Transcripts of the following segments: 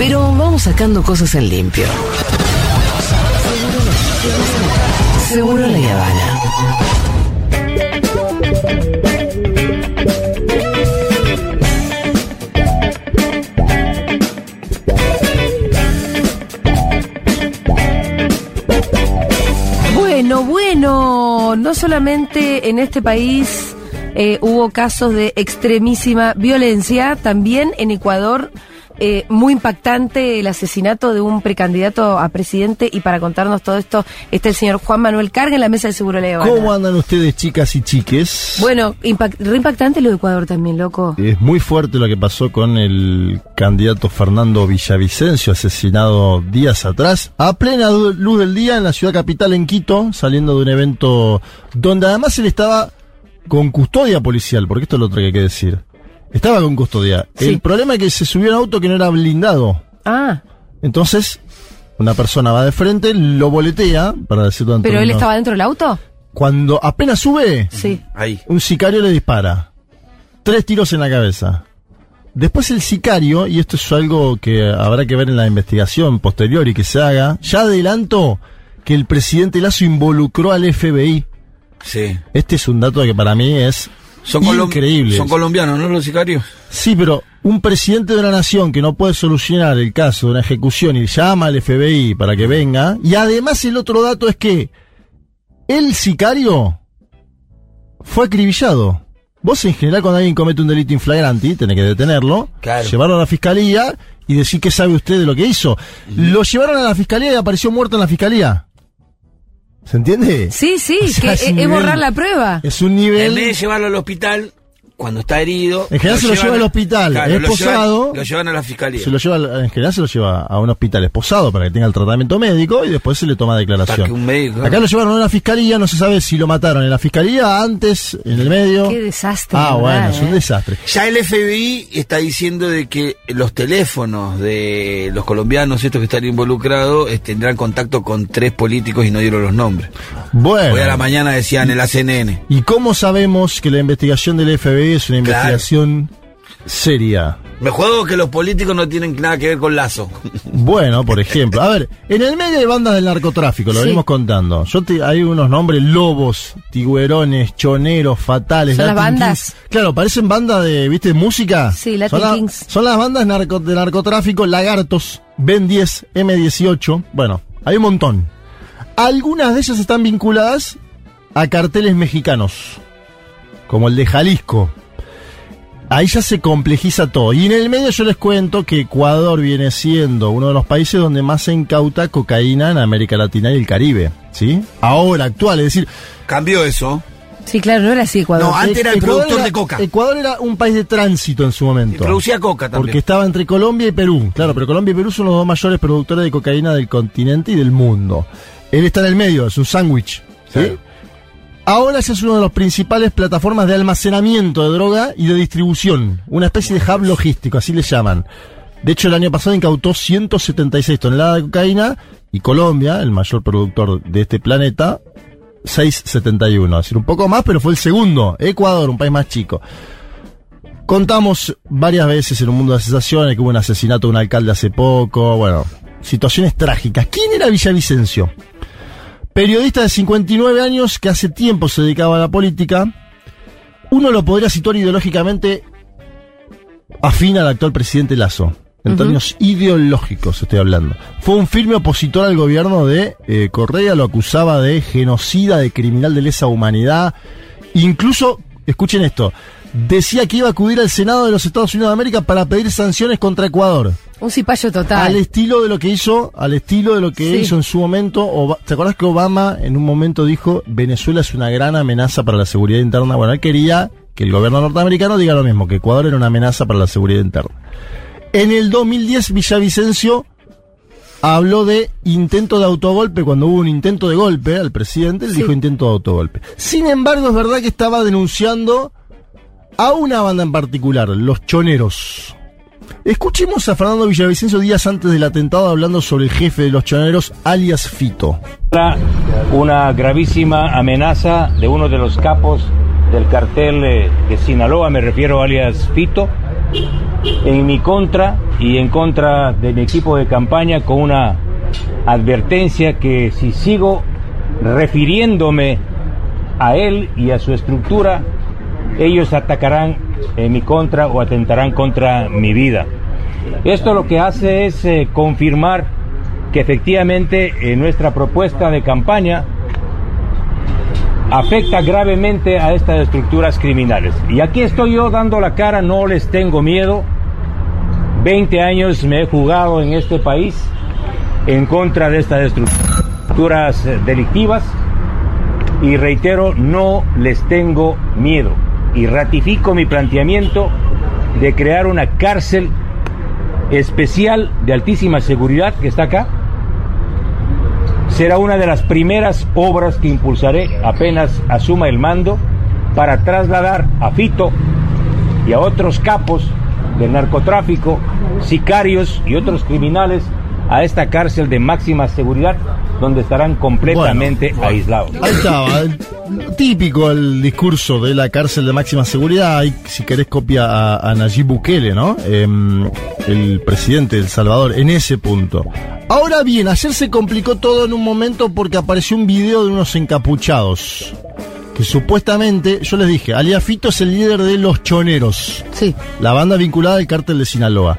Pero vamos sacando cosas en limpio. Seguro la Habana. Bueno, bueno, no solamente en este país eh, hubo casos de extremísima violencia, también en Ecuador eh, muy impactante el asesinato de un precandidato a presidente y para contarnos todo esto está el señor Juan Manuel Carga en la mesa de Seguro León. ¿Cómo andan ustedes, chicas y chiques? Bueno, re impactante lo de Ecuador también, loco. Es muy fuerte lo que pasó con el candidato Fernando Villavicencio, asesinado días atrás, a plena luz del día en la ciudad capital, en Quito, saliendo de un evento donde además él estaba con custodia policial, porque esto es lo otro que hay que decir. Estaba con custodia. El problema es que se subió a un auto que no era blindado. Ah. Entonces, una persona va de frente, lo boletea, para decirlo ¿Pero él estaba dentro del auto? Cuando apenas sube, sí. Ahí. un sicario le dispara. Tres tiros en la cabeza. Después el sicario, y esto es algo que habrá que ver en la investigación posterior y que se haga, ya adelanto que el presidente Lazo involucró al FBI. Sí. Este es un dato que para mí es son increíbles. Son colombianos, ¿no? Los sicarios. Sí, pero un presidente de una nación que no puede solucionar el caso de una ejecución y llama al FBI para que venga. Y además el otro dato es que el sicario fue acribillado. Vos en general cuando alguien comete un delito inflagrante tenés que detenerlo, llevarlo a la fiscalía y decir qué sabe usted de lo que hizo. Lo llevaron a la fiscalía y apareció muerto en la fiscalía. ¿Se entiende? Sí, sí, que es, borrar la prueba. Es un nivel. En vez de llevarlo al hospital, cuando está herido. En general se lo lleva al hospital esposado. lo llevan a la fiscalía. Se lo lleva, en general se lo lleva a un hospital esposado para que tenga el tratamiento médico y después se le toma declaración. Acá lo llevaron a una fiscalía, no se sabe si lo mataron en la fiscalía, antes, en el medio. Qué desastre. Ah, bueno, es un ¿eh? desastre. Ya el FBI está diciendo de que los teléfonos de los colombianos, estos que están involucrados, eh, tendrán contacto con tres políticos y no dieron los nombres. Bueno. Hoy a la mañana decían el ACNN. ¿Y cómo sabemos que la investigación del FBI es una investigación seria. Me juego que los políticos no tienen nada que ver con Lazo. Bueno, por ejemplo. A ver, en el medio hay bandas del narcotráfico, lo venimos contando. Yo hay unos nombres, lobos, tiguerones, choneros, fatales. ¿Son las bandas? Claro, parecen bandas de, ¿viste, música? Sí, Latin son Kings. son las bandas de narcotráfico, Lagartos, Ben 10, M18. Bueno, hay un montón. Algunas de ellas están vinculadas a carteles mexicanos, como el de Jalisco, ahí ya se complejiza todo. Y en el medio yo les cuento que Ecuador viene siendo uno de los países donde más se incauta cocaína en América Latina y el Caribe. ¿Sí? Ahora, actual, es decir. Cambió eso. Sí, claro, no era así Ecuador. No, antes era el productor de coca. Ecuador era un país de tránsito en su momento. Y producía coca también. Porque estaba entre Colombia y Perú. Claro, pero Colombia y Perú son los dos mayores productores de cocaína del continente y del mundo. Él está en el medio, es un sándwich. ¿sí? Ahora es una de las principales plataformas de almacenamiento de droga y de distribución. Una especie de hub logístico, así le llaman. De hecho, el año pasado incautó 176 toneladas de cocaína y Colombia, el mayor productor de este planeta, 671. Es decir, un poco más, pero fue el segundo. Ecuador, un país más chico. Contamos varias veces en un mundo de sensaciones que hubo un asesinato de un alcalde hace poco. Bueno, situaciones trágicas. ¿Quién era Villavicencio? Periodista de 59 años que hace tiempo se dedicaba a la política. Uno lo podría situar ideológicamente afín al actual presidente Lazo. En términos ideológicos estoy hablando. Fue un firme opositor al gobierno de eh, Correa, lo acusaba de genocida, de criminal de lesa humanidad. Incluso, escuchen esto, decía que iba a acudir al Senado de los Estados Unidos de América para pedir sanciones contra Ecuador. Un cipayo total. Al estilo de lo que hizo, al estilo de lo que hizo en su momento. ¿Te acuerdas que Obama en un momento dijo Venezuela es una gran amenaza para la seguridad interna? Bueno, él quería que el gobierno norteamericano diga lo mismo, que Ecuador era una amenaza para la seguridad interna. En el 2010 Villavicencio habló de intento de autogolpe, cuando hubo un intento de golpe al presidente, él Sí. dijo intento de autogolpe. Sin embargo, es verdad que estaba denunciando a una banda en particular, los choneros. Escuchemos a Fernando Villavicencio días antes del atentado hablando sobre el jefe de los choneros, alias Fito. Una gravísima amenaza de uno de los capos del cartel eh, de Sinaloa, me refiero alias Fito, en mi contra y en contra de mi equipo de campaña con una advertencia que si sigo refiriéndome a él y a su estructura, ellos atacarán en mi contra o atentarán contra mi vida. Esto lo que hace es eh, confirmar que efectivamente eh, nuestra propuesta de campaña afecta gravemente a estas estructuras criminales. Y aquí estoy yo dando la cara, no les tengo miedo. 20 años me he jugado en este país en contra de estas estructuras eh, delictivas y reitero, no les tengo miedo. Y ratifico mi planteamiento de crear una cárcel especial de altísima seguridad que está acá. Será una de las primeras obras que impulsaré apenas asuma el mando para trasladar a Fito y a otros capos del narcotráfico, sicarios y otros criminales a esta cárcel de máxima seguridad donde estarán completamente aislados. Ahí estaba, el- típico el discurso de la cárcel de máxima seguridad. Si querés, copia a, a Nayib Bukele, ¿no? Em, el presidente de El Salvador, en ese punto. Ahora bien, ayer se complicó todo en un momento porque apareció un video de unos encapuchados. Que supuestamente, yo les dije, Alia Fito es el líder de Los Choneros, Sí. la banda vinculada al cártel de Sinaloa.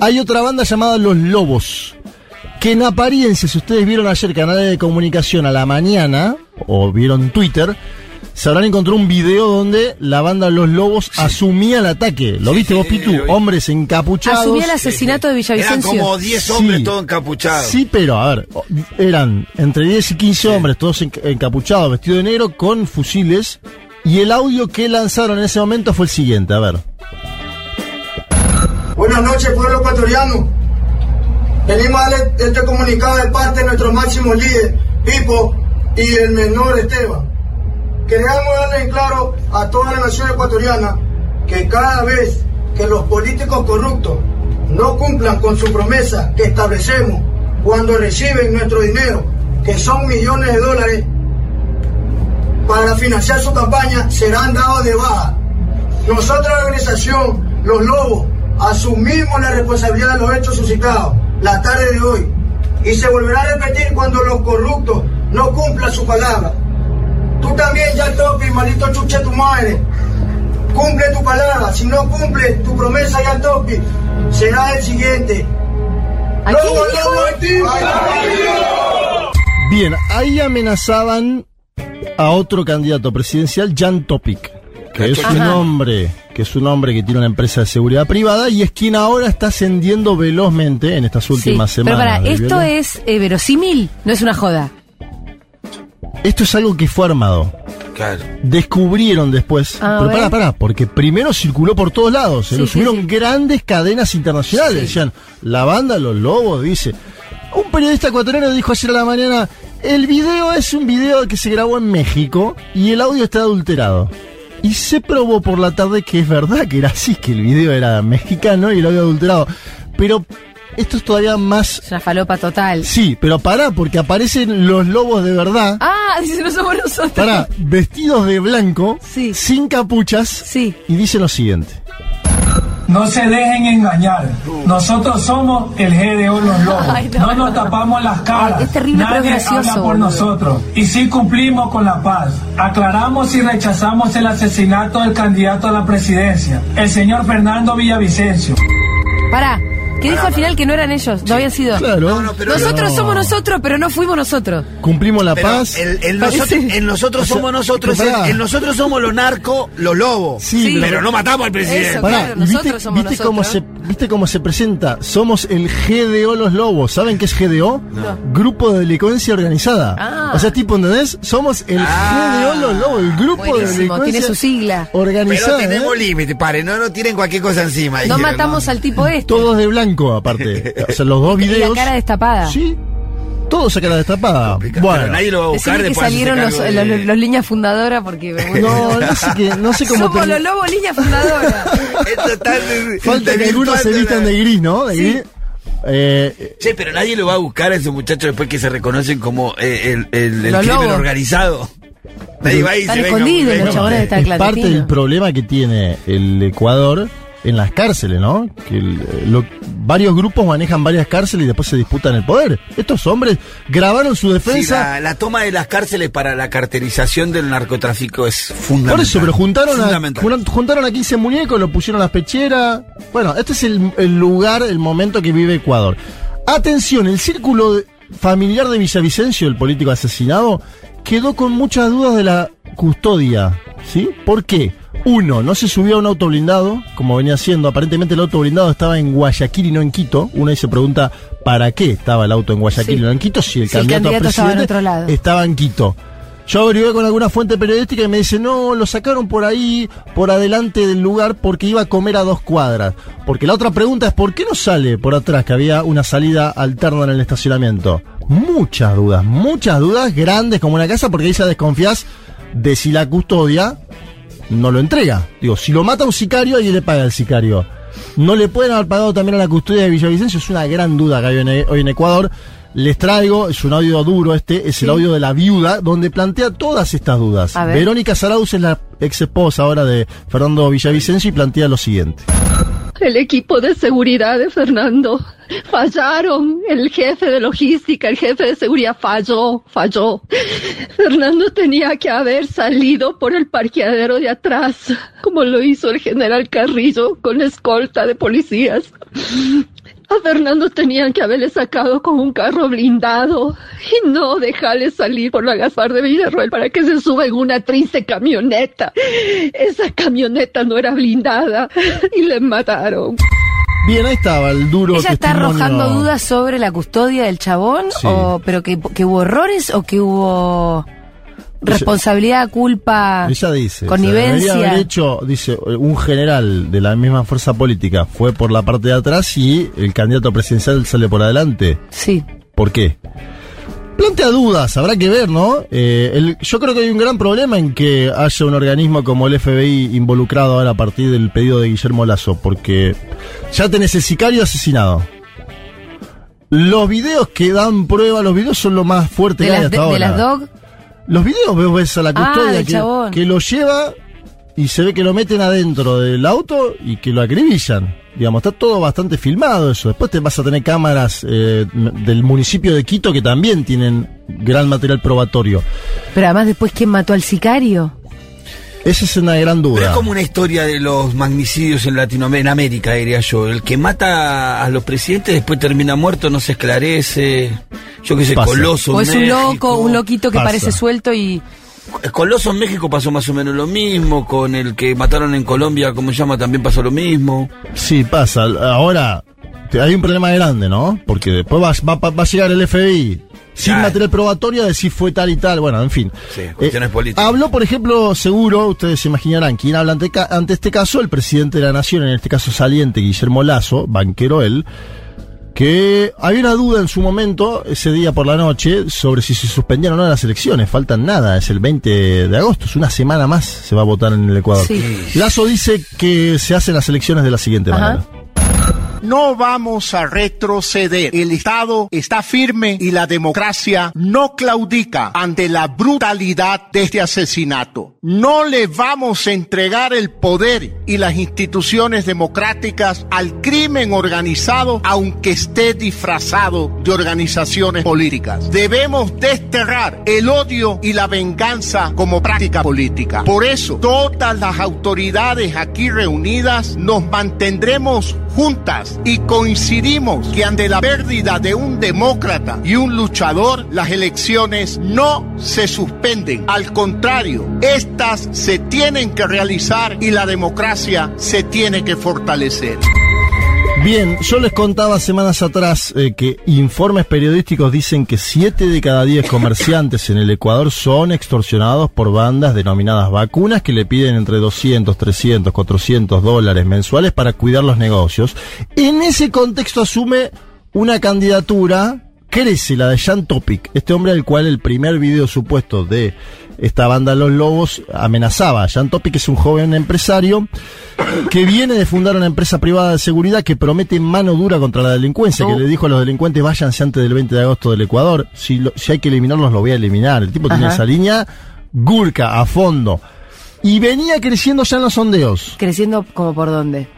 Hay otra banda llamada Los Lobos, que en apariencia, si ustedes vieron ayer canales de comunicación a la mañana, o vieron Twitter, se habrán encontrado un video donde la banda Los Lobos asumía el ataque. ¿Lo viste vos, sí, Pitu? lo vi. Hombres encapuchados. Asumía el asesinato de Eran Villavicencio. como 10 Sí. hombres todos encapuchados. Sí, pero a ver, eran entre 10 y 15 hombres, todos enca- encapuchados, vestidos de negro, con fusiles. Y el audio que lanzaron en ese momento fue el siguiente, a ver. Buenas noches, pueblo ecuatoriano. Venimos a darle este comunicado de parte de nuestro máximo líder, Pipo, y el menor Esteban. Queremos darle en claro a toda la nación ecuatoriana que cada vez que los políticos corruptos no cumplan con su promesa que establecemos cuando reciben nuestro dinero, que son millones de dólares, para financiar su campaña, serán dados de baja. Nosotros, la organización Los Lobos, asumimos la responsabilidad de los hechos suscitados la tarde de hoy y se volverá a repetir cuando los corruptos no cumplan su palabra. Tú también, ya topi, maldito chuche tu madre. Cumple tu palabra. Si no cumple tu promesa, ya topi, será el siguiente. Bien, ahí amenazaban a otro candidato presidencial, Jan Topic, que es un hombre, que es un hombre que tiene una empresa de seguridad privada y es quien ahora está ascendiendo velozmente en estas Sí. últimas Pero semanas. para, del esto es eh, verosímil, no es una joda. Esto es algo que fue armado. Claro. Descubrieron después. Ah, pero pará, pará, porque primero circuló por todos lados. Se Sí, lo sí, subieron sí. grandes cadenas internacionales. Sí. Decían, la banda Los Lobos dice. Un periodista ecuatoriano dijo ayer a la mañana: el video es un video que se grabó en México y el audio está adulterado. Y se probó por la tarde que es verdad que era así, que el video era mexicano y el audio adulterado. Pero esto es todavía más. Es una falopa total. Sí, pero pará, porque aparecen los lobos de verdad. Ah, dice, no somos nosotros. Pará, vestidos de blanco, Sí. sin capuchas, Sí. y dicen lo siguiente. No se dejen engañar. Nosotros somos el GDO Los Lobos. Ay, no, no, no, nos no. tapamos las caras. Ay, es terrible, pero es Nadie gracioso, habla por nosotros. Y sí cumplimos con la paz. Aclaramos y rechazamos el asesinato del candidato a la presidencia, el señor Fernando Villavicencio. Pará, Que dijo al final que no eran ellos, no habían sido. Claro. No, no, pero- Nosotros No. somos nosotros, pero no fuimos nosotros. Cumplimos la Pero paz. el- el nosotros, en nosotros O sea, somos nosotros, pero pará. en, en nosotros somos los narcos, los lobos. Sí, Sí. pero no matamos al presidente. Eso. Pará, claro, ¿y ¿viste, nosotros somos viste cómo se, nosotros. ¿Viste cómo se presenta? Somos el GDO Los Lobos. ¿Saben qué es GDO? Grupo de Delincuencia Organizada. Ah. O sea, tipo, ¿entendés? Somos el Ah. GDO Los Lobos, el Grupo de Buenísimo, Delincuencia tiene su sigla. Organizada. Pero tenemos ¿eh? límite, pare, no, no tienen cualquier cosa encima. No dijeron, matamos al tipo este. Todos de blanco, aparte. O sea, los dos Y videos. la cara destapada. Sí. Todos a cara destapada. Complicado, Bueno. pero nadie lo va a buscar Decime que salieron los, de- los líneas fundadoras porque. No, no sé, qué, no sé cómo Somos termi- los lobos líneas fundadoras. Esto está- Falta que algunos se vistan de gris, ¿no? De gris. Eh, Che, pero nadie lo va a buscar a esos muchachos después que se reconocen como eh, el, el, el crimen organizado. Nadie va y se escondidos los chabones de esta es parte del problema que tiene el Ecuador en las cárceles, ¿no? Que lo- varios grupos manejan varias cárceles y después se disputan el poder. Estos hombres grabaron su Sí, defensa. la, la toma de las cárceles para la carterización del narcotráfico es fundamental. Por eso, pero juntaron a, juntaron a 15 muñecos, lo pusieron a las pecheras. Bueno, este es el, el lugar, el momento que vive Ecuador. Atención, el círculo de- familiar de Villavicencio, el político asesinado, quedó con muchas dudas de la custodia. ¿Sí? ¿Por qué? Uno, no se subió a un auto blindado, como venía haciendo. Aparentemente el auto blindado estaba en Guayaquil y no en Quito. Uno ahí se pregunta, ¿para qué estaba el auto en Guayaquil Sí. y no en Quito? Si el Si el candidato, a candidato estaba en presidente otro lado. estaba en Quito. Yo averigué con alguna fuente periodística y me dice, no, lo sacaron por ahí, por adelante del lugar, porque iba a comer a dos cuadras. Porque la otra pregunta es, ¿por qué no sale por atrás, que había una salida alterna en el estacionamiento? Muchas dudas, muchas dudas grandes como una casa, porque ahí ya desconfías de si la custodia no lo entrega. Digo, si lo mata un sicario, ahí le paga al sicario. ¿No le pueden haber pagado también a la custodia de Villavicencio? Es una gran duda que hay en- hoy en Ecuador. Les traigo, es un audio duro este, es el audio de la viuda, donde plantea todas estas dudas. Verónica Saraus es la ex esposa ahora de Fernando Villavicencio y plantea lo siguiente. El equipo de seguridad de Fernando fallaron. El jefe de logística, el jefe de seguridad falló, falló. Fernando tenía que haber salido por el parqueadero de atrás, como lo hizo el general Carrillo con escolta de policías. A Fernando tenían que haberle sacado con un carro blindado y no dejarle salir por la Gaspar de Villarroel para que se suba en una triste camioneta. Esa camioneta no era blindada y le mataron. Bien, ahí estaba el duro ¿Ella está testimonio. arrojando dudas sobre la custodia del chabón? Sí. O, ¿Pero que, que hubo errores o que hubo responsabilidad, culpa, Ella dice, connivencia? haber hecho, dice, un general de la misma fuerza política fue por la parte de atrás y el candidato presidencial sale por adelante. Sí. ¿Por qué? Plantea dudas, habrá que ver, ¿no? Eh, el- yo creo que hay un gran problema en que haya un organismo como el FBI involucrado ahora a partir del pedido de Guillermo Lazo, porque ya tenés el sicario asesinado. Los videos que dan prueba, los videos son lo más fuerte De que hay las, hasta de, ahora. de las dog. Los videos vos ves a la Ah, custodia que, lo lleva y se ve que lo meten adentro del auto y que lo acribillan. Digamos, está todo bastante filmado eso. Después te vas a tener cámaras eh, del municipio de Quito que también tienen gran material probatorio. Pero además después, ¿quién mató al sicario? Esa es una gran Pero duda. es como una historia de los magnicidios en Latinoamérica, en América, diría yo. El que mata a los presidentes después termina muerto, no se esclarece. Yo qué sé, Pasa. Coloso. O es un México. loco, un loquito que Pasa. parece suelto y... Coloso en México pasó más o menos lo mismo. Con el que mataron en Colombia, ¿cómo se llama? También pasó lo mismo. Sí, pasa. Ahora, hay un problema grande, ¿no? Porque después va, va- va a llegar el FBI sin Claro. material probatorio a decir fue tal y tal. Bueno, en fin. Sí, cuestiones políticas. Habló, por ejemplo, seguro, ustedes se imaginarán, quién habla ante, ante este caso, el presidente de la Nación, en este caso saliente, Guillermo Lazo, banquero él, que había una duda en su momento, ese día por la noche, sobre si se suspendían o no las elecciones. Faltan nada, es el 20 de agosto, es una semana más se va a votar en el Ecuador. Sí. Lazo dice que se hacen las elecciones de la siguiente Ajá. manera. No vamos a retroceder. El Estado está firme y la democracia no claudica ante la brutalidad de este asesinato. no le vamos a entregar el poder y las instituciones democráticas al crimen organizado, aunque esté disfrazado de organizaciones políticas. Debemos desterrar el odio y la venganza como práctica política. Por eso, todas las autoridades aquí reunidas nos mantendremos juntas y coincidimos que ante la pérdida de un demócrata y un luchador, las elecciones no se suspenden. Al contrario, estas se tienen que realizar y la democracia se tiene que fortalecer. Bien, yo les contaba semanas atrás eh, que informes periodísticos dicen que 7 de cada 10 comerciantes en el Ecuador son extorsionados por bandas denominadas vacunas que le piden entre 200, 300, 400 dólares mensuales para cuidar los negocios. En ese contexto asume una candidatura, crece la de Jan Topic, este hombre al cual el primer video supuesto de esta banda Los Lobos amenazaba. Jan Topic es un joven empresario que viene de fundar una empresa privada de seguridad que promete mano dura contra la delincuencia, que le dijo a los delincuentes váyanse antes del 20 de agosto del Ecuador, si, lo- si hay que eliminarlos los voy a eliminar. El tipo tiene esa línea gurka a fondo. Y venía creciendo ya en los sondeos. Creciendo como por dónde.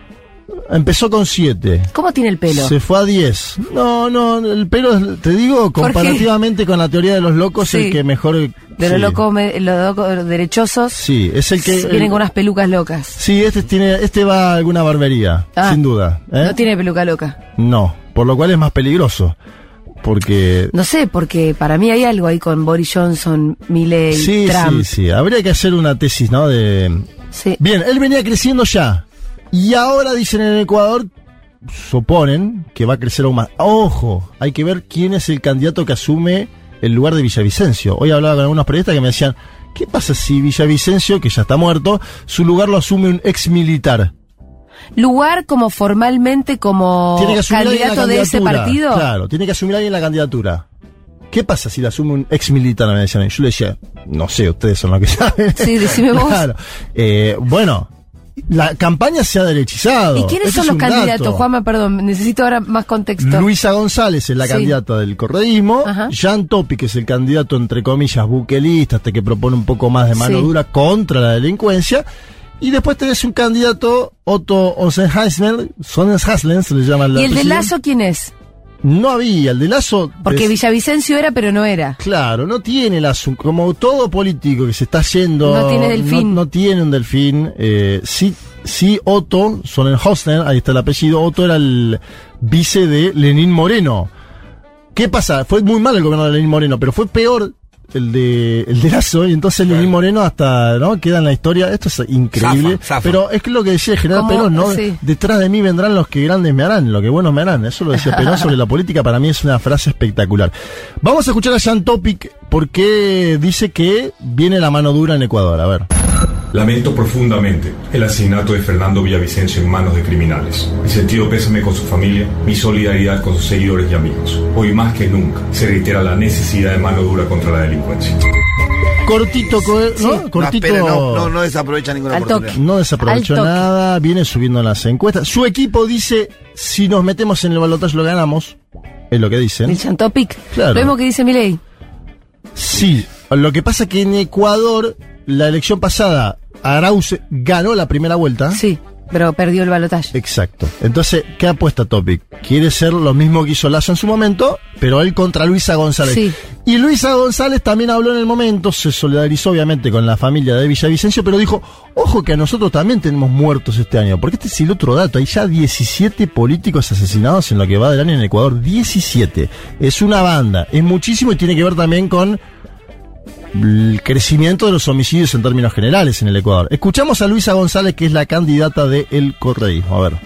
Empezó con 7. ¿Cómo tiene el pelo? Se fue a 10. No, no, el pelo, te digo, comparativamente con la teoría de los locos, Sí. el que mejor... De sí. los locos, los locos derechosos. Sí, es el que... Vienen el- con unas pelucas locas. Sí, este tiene, este va a alguna barbería, Ah. sin duda. ¿eh? No tiene peluca loca. No, por lo cual es más peligroso. Porque... No sé, porque para mí hay algo ahí con Boris Johnson, Milley, Sí, Trump. sí, sí. Habría que hacer una tesis, ¿no? De... Sí. Bien, él venía creciendo ya. Y ahora dicen en Ecuador, suponen que va a crecer aún más. Ojo, hay que ver quién es el candidato que asume el lugar de Villavicencio. Hoy hablaba con algunos periodistas que me decían, ¿qué pasa si Villavicencio, que ya está muerto, su lugar lo asume un ex militar? Lugar como formalmente como Tiene que candidato de ese partido. Claro, tiene que asumir alguien en la candidatura. ¿Qué pasa si la asume un ex militar? Me decían. Yo le decía, no sé, ustedes son los que saben. Sí, decime vos. Claro. Eh, bueno, la campaña se ha derechizado. ¿Y quiénes son los candidatos? dato. Juanma, perdón, necesito ahora más contexto. Luisa González es la Sí. candidata del correísmo. Ajá. Jan Topi, que es el candidato, entre comillas, buquelista, este que propone un poco más de mano Sí. dura contra la delincuencia. Y después tenés un candidato, Otto Sonnenhasler, Sonnenhasler se le llama la ¿Y el de. Lazo quién es? No había, el de Lazo. Porque Villavicencio era, pero no era. Claro, no tiene Lazo, como todo político que se está yendo. No tiene delfín. No, no tiene un delfín. Eh, sí, sí, Otto, Sonnenhosner, ahí está el apellido. Otto era el vice de Lenín Moreno. ¿Qué pasa? Fue muy mal el gobierno de Lenín Moreno, pero fue peor el de, el de Lazo, y entonces Lenín Moreno hasta, ¿no? Queda en la historia. Esto es increíble. Zafa, zafa. Pero es que lo que decía el general Perón, ¿no? sí. Detrás de mí vendrán los que grandes me harán, lo que buenos me harán. Eso lo decía Perón sobre la política, para mí es una frase espectacular. Vamos a escuchar a Jan Topic porque dice que viene la mano dura en Ecuador. A ver. Lamento profundamente el asesinato de Fernando Villavicencio en manos de criminales. Mi sentido pésame con su familia, mi solidaridad con sus seguidores y amigos. Hoy más que nunca se reitera la necesidad de mano dura contra la delincuencia. Cortito, co- ¿no? No, Cortito. espere, no, no, no desaprovecha ninguna Al oportunidad. toque. No desaprovechó nada, viene subiendo en las encuestas. Su equipo dice, si nos metemos en el balotaje lo ganamos. Es lo que dicen. El Chantopic. Claro. Lo mismo que dice Milei. Sí, lo que pasa que en Ecuador, la elección pasada, Arauz ganó la primera vuelta. Sí, pero perdió el balotaje. Exacto. Entonces, ¿qué apuesta Topic? Quiere ser lo mismo que hizo Lazo en su momento, pero él contra Luisa González. Sí. Y Luisa González también habló en el momento, se solidarizó obviamente con la familia de Villavicencio, pero dijo, ojo que a nosotros también tenemos muertos este año, porque este es el otro dato, hay ya 17 políticos asesinados en lo que va del año en Ecuador, 17. Es una banda, es muchísimo y tiene que ver también con el crecimiento de los homicidios en términos generales en el Ecuador. Escuchamos a Luisa González, que es la candidata del el correísmo. A ver.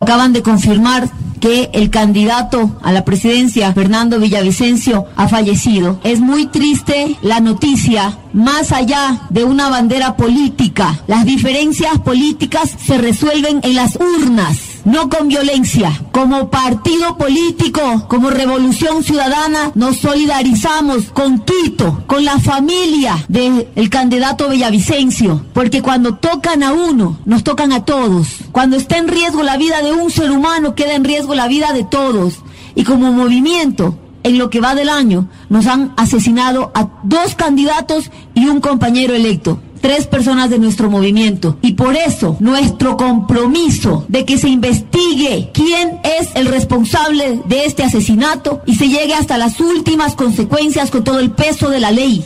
Acaban de confirmar que el candidato a la presidencia, Fernando Villavicencio, ha fallecido. Es muy triste la noticia, más allá de una bandera política. Las diferencias políticas se resuelven en las urnas. No con violencia. Como partido político, como revolución ciudadana, nos solidarizamos con Quito, con la familia del candidato Villavicencio, porque cuando tocan a uno, nos tocan a todos. Cuando está en riesgo la vida de un ser humano, queda en riesgo la vida de todos. Y como movimiento, en lo que va del año, nos han asesinado a dos candidatos y un compañero electo. Tres personas de nuestro movimiento. Y por eso nuestro compromiso de que se investigue quién es el responsable de este asesinato y se llegue hasta las últimas consecuencias con todo el peso de la ley.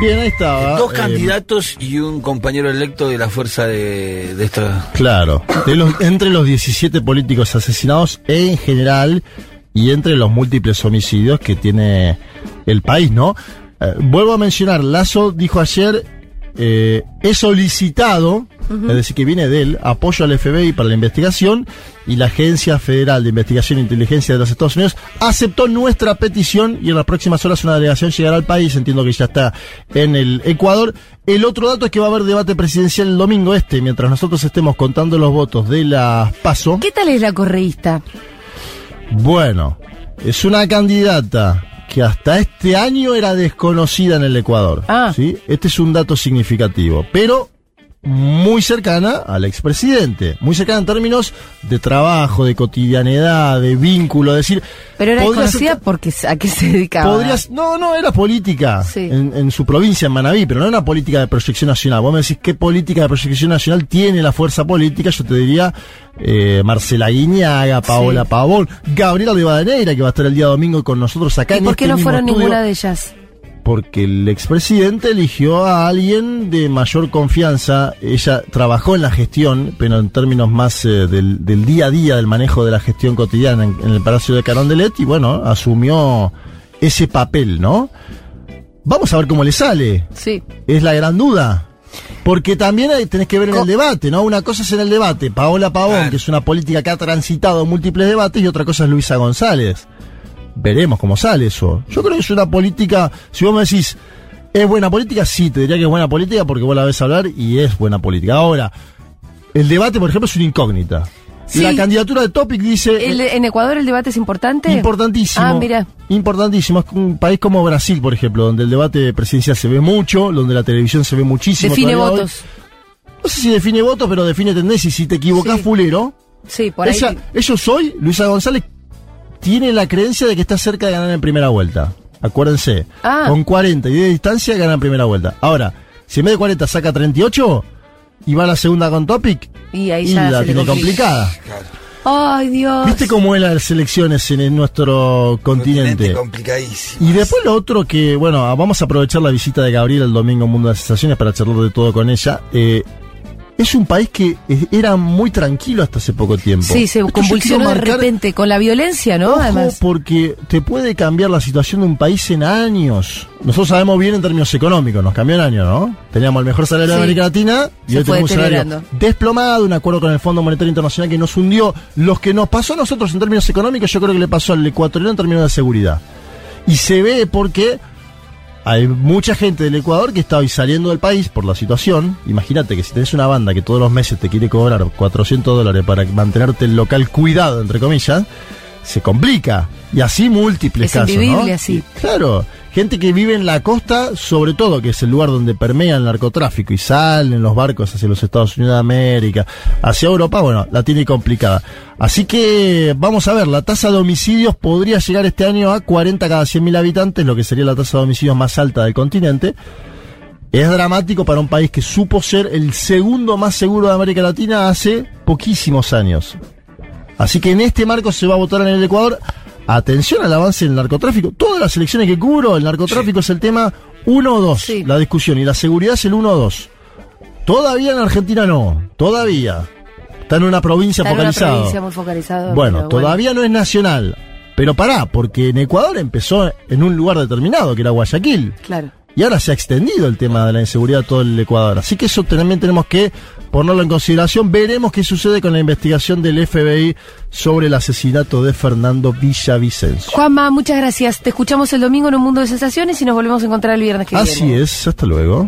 Bien, ahí estaba. Dos eh, candidatos y un compañero electo de la fuerza de, de esta. Claro, de los- entre los 17 políticos asesinados en general y entre los múltiples homicidios que tiene el país, ¿no? Eh, vuelvo a mencionar, Lazo dijo ayer, eh, he solicitado, es decir, que viene de él, apoyo al FBI para la investigación y la Agencia Federal de Investigación e Inteligencia de los Estados Unidos aceptó nuestra petición y en las próximas horas una delegación llegará al país, entiendo que ya está en el Ecuador. El otro dato es que va a haber debate presidencial el domingo este, mientras nosotros estemos contando los votos de las PASO. ¿Qué tal es la correísta? Bueno, es una candidata que hasta este año era desconocida en el Ecuador. Ah. ¿sí? Este es un dato significativo, pero muy cercana al expresidente, muy cercana en términos de trabajo, de cotidianidad, de vínculo, es decir, Pero era desconocida ser- porque a qué se dedicaba. Podrías, no, no, era política Sí. en, en su provincia, en Manabí, pero no era una política de proyección nacional. Vos me decís qué política de proyección nacional tiene la fuerza política, yo te diría eh, Marcela Guiñaga, Paola Sí. Pavón, Gabriela Rivadeneira, que va a estar el día domingo con nosotros acá ¿Y en por qué este no fueron estudio, ninguna de ellas? Porque el expresidente eligió a alguien de mayor confianza. Ella trabajó en la gestión, pero en términos más eh, del, del día a día, del manejo de la gestión cotidiana en, en el Palacio de Carondelet, y bueno, asumió ese papel, ¿no? Vamos a ver cómo le sale. Sí. Es la gran duda. Porque también hay- tenés que ver en el debate, ¿no? Una cosa es en el debate, Paola Pavón, que es una política que ha transitado múltiples debates, y otra cosa es Luisa González. Veremos cómo sale eso. Yo creo que es una política, si vos me decís, ¿es buena política? Sí, te diría que es buena política porque vos la ves hablar y es buena política. Ahora, el debate, por ejemplo, es una incógnita. Sí. La candidatura de Topic dice... El- ¿En Ecuador el debate es importante? Importantísimo. Ah, mira. Importantísimo. Es un país como Brasil, por ejemplo, donde el debate presidencial se ve mucho, donde la televisión se ve muchísimo. Define hoy. votos. No sé si define votos, pero define tendencia. Y si te equivocás, Sí. fulero. Sí, por ahí. Ella- ellos hoy, Luisa González, tiene la creencia de que está cerca de ganar en primera vuelta. Acuérdense. Ah. Con 40 y de distancia gana en primera vuelta. Ahora, si en vez de 40 saca 38 y va a la segunda con Topic, Y ahí y ya la tiene complica. complicada. Ay, Dios. ¿Viste cómo es las elecciones en, en nuestro continente? complicadísimo. Y después lo otro que, bueno, vamos a aprovechar la visita de Gabriela el domingo en Mundo de las Sensaciones para charlar de todo con ella. Eh, es un país que era muy tranquilo hasta hace poco tiempo. Sí, se Esto convulsionó de repente con la violencia, ¿no? Ojo, Además. porque te puede cambiar la situación de un país en años. Nosotros sabemos bien en términos económicos, nos cambió en años, ¿no? Teníamos el mejor salario Sí. de América Latina y Se hoy tenemos un salario desplomado, un acuerdo con el Fondo Monetario Internacional que nos hundió. Los que nos pasó a nosotros en términos económicos, yo creo que le pasó al ecuatoriano en términos de seguridad. Y se ve porque hay mucha gente del Ecuador que está hoy saliendo del país por la situación. Imagínate que si tenés una banda que todos los meses te quiere cobrar 400 dólares para mantenerte el local cuidado, entre comillas, se complica. Y así múltiples Es casos. ¿no? así. Claro, gente que vive en la costa, sobre todo, que es el lugar donde permea el narcotráfico y salen los barcos hacia los Estados Unidos de América, hacia Europa, bueno, la tiene complicada. Así que vamos a ver, la tasa de homicidios podría llegar este año a 40 cada 100.000 habitantes, lo que sería la tasa de homicidios más alta del continente. Es dramático para un país que supo ser el segundo más seguro de América Latina hace poquísimos años. Así que en este marco se va a votar en el Ecuador. Atención al avance del narcotráfico. Todas las elecciones que cubro, el narcotráfico es el tema 1 o 2, la discusión. Y la seguridad es el 1 o 2. Todavía en Argentina no. Todavía. Está en una provincia Está en una focalizada. provincia muy focalizada. Bueno, pero todavía no es nacional. Pero pará, porque en Ecuador empezó en un lugar determinado, que era Guayaquil. Claro. Y ahora se ha extendido el tema de la inseguridad a todo el Ecuador. Así que eso también tenemos que ponerlo en consideración. Veremos qué sucede con la investigación del FBI sobre el asesinato de Fernando Villavicencio. Juanma, muchas gracias. Te escuchamos el domingo en un mundo de sensaciones y nos volvemos a encontrar el viernes que viene. Así es, hasta luego.